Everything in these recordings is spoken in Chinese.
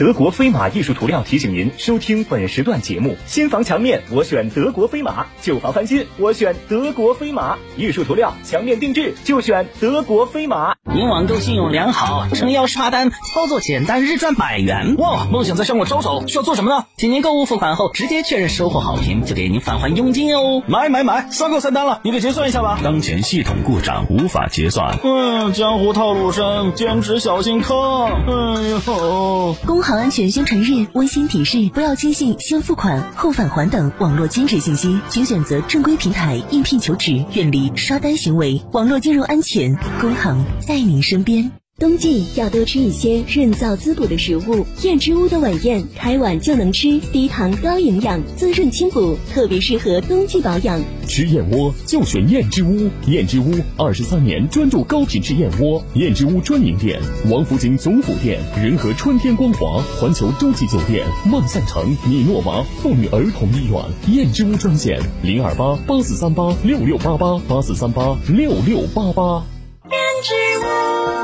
德国飞马艺术涂料提醒您收听本时段节目：新房墙面我选德国飞马，旧房翻新我选德国飞马。艺术涂料墙面定制就选德国飞马。您网购信用良好，撑腰刷单，操作简单，日赚百元。哇，梦想在向我招手，需要做什么呢？请您购物付款后直接确认收货好评，就给您返还佣金哦。买买买，刷够三单了，你给结算一下吧。当前系统故障无法结算。嗯，江湖套路深，坚持小心坑。哎呦，工行好安全宣传日温馨提示：不要轻信先付款后返还等网络兼职信息，请选择正规平台应聘求职，远离刷单行为。网络金融安全，工行在您身边。冬季要多吃一些润燥滋补的食物，燕之屋的晚宴开碗就能吃，低糖高营养，滋润清补，特别适合冬季保养。吃燕窝就选燕之屋，燕之屋二十三年专注高品质燕窝，燕之屋专营店：王府井总府店、仁和春天光华、环球洲际酒店、万象城、米诺娃妇女儿童医院。燕之屋专线：零二八八四三八六六八八八四三八六六八八。燕之屋。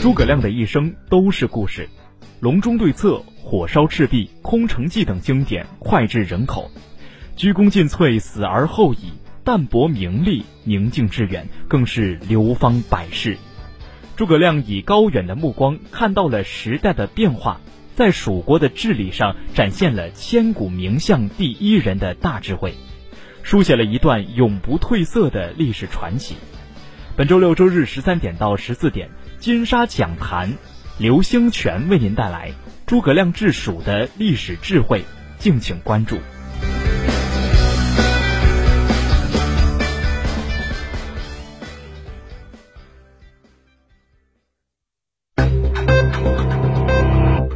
诸葛亮的一生都是故事，《隆中对策》《火烧赤壁》《空城计》等经典脍炙人口。鞠躬尽瘁，死而后已；淡泊名利，宁静致远，更是流芳百世。诸葛亮以高远的目光看到了时代的变化，在蜀国的治理上展现了千古名相第一人的大智慧，书写了一段永不褪色的历史传奇。本周六周日十三点到十四点。金沙讲坛，刘兴全为您带来诸葛亮治蜀的历史智慧，敬请关注。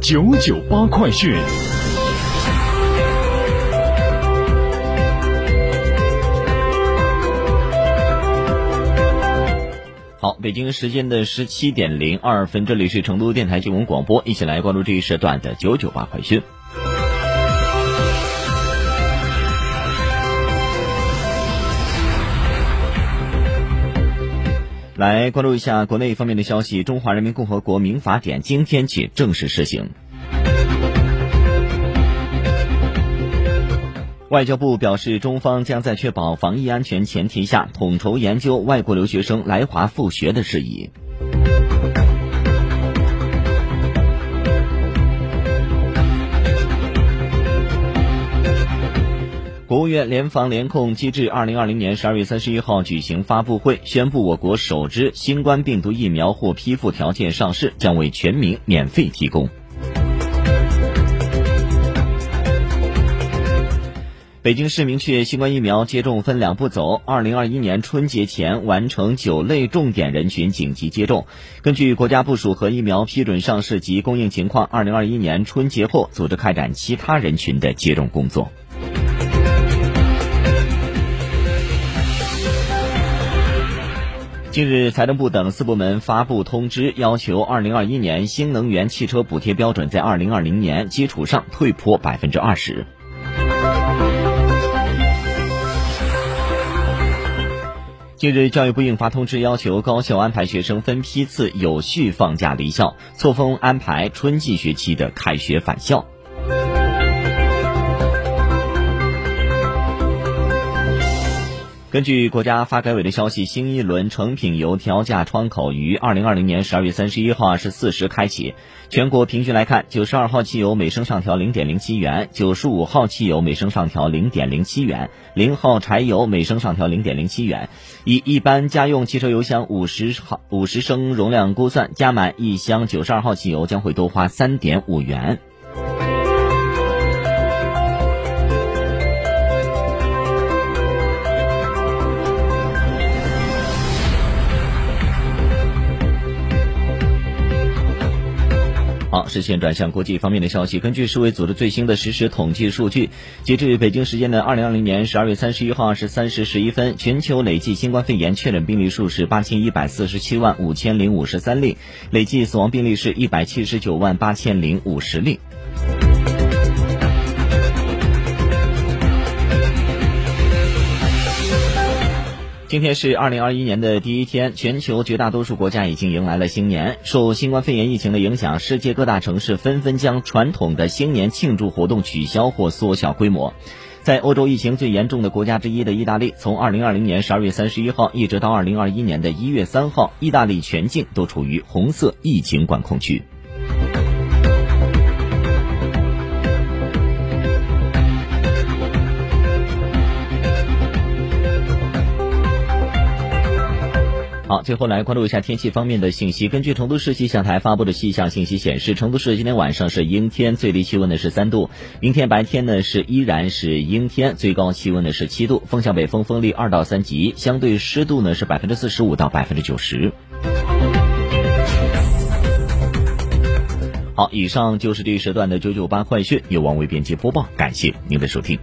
九九八快讯。北京时间的十七点零二分，这里是成都电台新闻广播，一起来关注这一时段的九九八快讯。来关注一下国内方面的消息，《中华人民共和国民法典》今天起正式施行。外交部表示，中方将在确保防疫安全前提下，统筹研究外国留学生来华复学的事宜。国务院联防联控机制二零二零年十二月三十一号举行发布会，宣布我国首支新冠病毒疫苗获批复条件上市，将为全民免费提供。北京市明确，新冠疫苗接种分两步走。二零二一年春节前完成九类重点人群紧急接种。根据国家部署和疫苗批准上市及供应情况，二零二一年春节后组织开展其他人群的接种工作。近日，财政部等四部门发布通知，要求二零二一年新能源汽车补贴标准在二零二零年基础上退坡百分之二十。近日，教育部印发通知，要求高校安排学生分批次有序放假离校，错峰安排春季学期的开学返校。根据国家发改委的消息，新一轮成品油调价窗口于二零二零年十二月三十一号二十四时开启。全国平均来看，九十二号汽油每升上调零点零七元，九十五号汽油每升上调零点零七元，零号柴油每升上调零点零七元。以一般家用汽车油箱五十毫五十升容量估算，加满一箱九十二号汽油将会多花三点五元。好，视线转向国际方面的消息。根据世卫组织最新的实时统计数据，截至北京时间的二零二零年十二月三十一号二十三时十一分，全球累计新冠肺炎确诊病例数是八千一百四十七万五千零五十三例，累计死亡病例是一百七十九万八千零五十例。今天是二零二一年的第一天，全球绝大多数国家已经迎来了新年。受新冠肺炎疫情的影响，世界各大城市纷纷将传统的新年庆祝活动取消或缩小规模。在欧洲疫情最严重的国家之一的意大利，从二零二零年十二月三十一号一直到二零二一年的一月三号，意大利全境都处于红色疫情管控区。好，最后来关注一下天气方面的信息。根据成都市气象台发布的气象信息显示，成都市今天晚上是阴天，最低气温呢是三度；明天白天呢是依然是阴天，最高气温呢是七度，风向北风，风力二到三级，相对湿度呢是百分之四十五到百分之九十。好，以上就是这一时段的九九八快讯，由王伟编辑播报，感谢您的收听。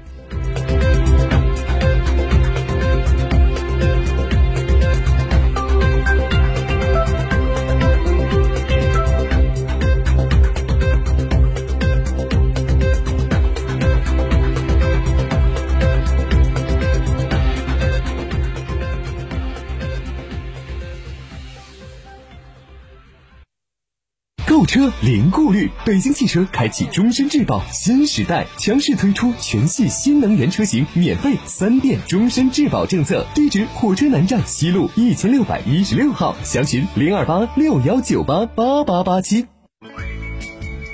购车零顾虑，北京汽车开启终身质保新时代，强势推出全系新能源车型免费三电终身质保政策。地址：火车南站西路一千六百一十六号，详询零二八六幺九八八八八七。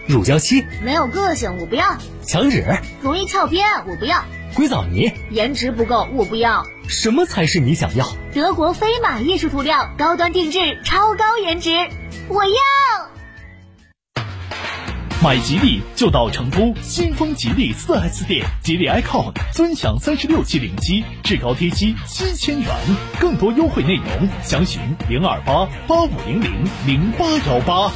乳胶漆没有个性，我不要；墙纸容易翘边，我不要；硅藻泥颜值不够，我不要。什么才是你想要？德国飞马艺术涂料，高端定制，超高颜值，我要。买吉利就到成都新丰吉利 4S 店，吉利 icon 尊享三十六期零息，至高贴息七千元，更多优惠内容详询零二八八五零零零八幺八。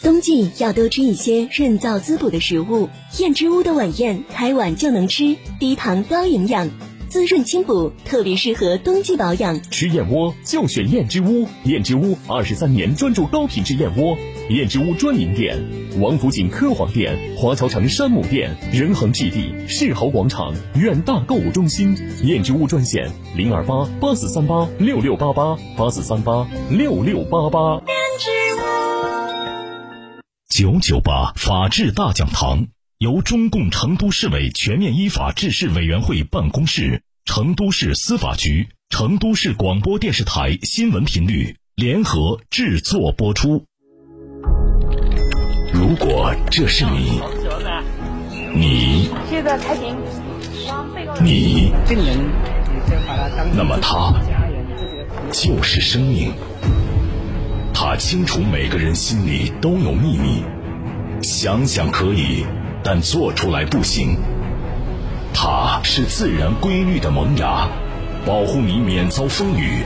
冬季要多吃一些润燥滋补的食物，燕之屋的晚宴开碗就能吃，低糖高营养。滋润清补，特别适合冬季保养。吃燕窝就选燕之屋，燕之屋二十三年专注高品质燕窝。燕之屋专营店：王府井科华店、华侨城山姆店、仁恒置地、世豪广场、远大购物中心。燕之屋专线：零二八八四三八六六八八八四三八六六八八。燕之屋九九八法治大讲堂。由中共成都市委全面依法治市委员会办公室、成都市司法局、成都市广播电视台新闻频率联合制作播出。如果这是你，你，你，那么他就是生命。他清楚每个人心里都有秘密，想想可以。但做出来不行。它是自然规律的萌芽，保护你免遭风雨。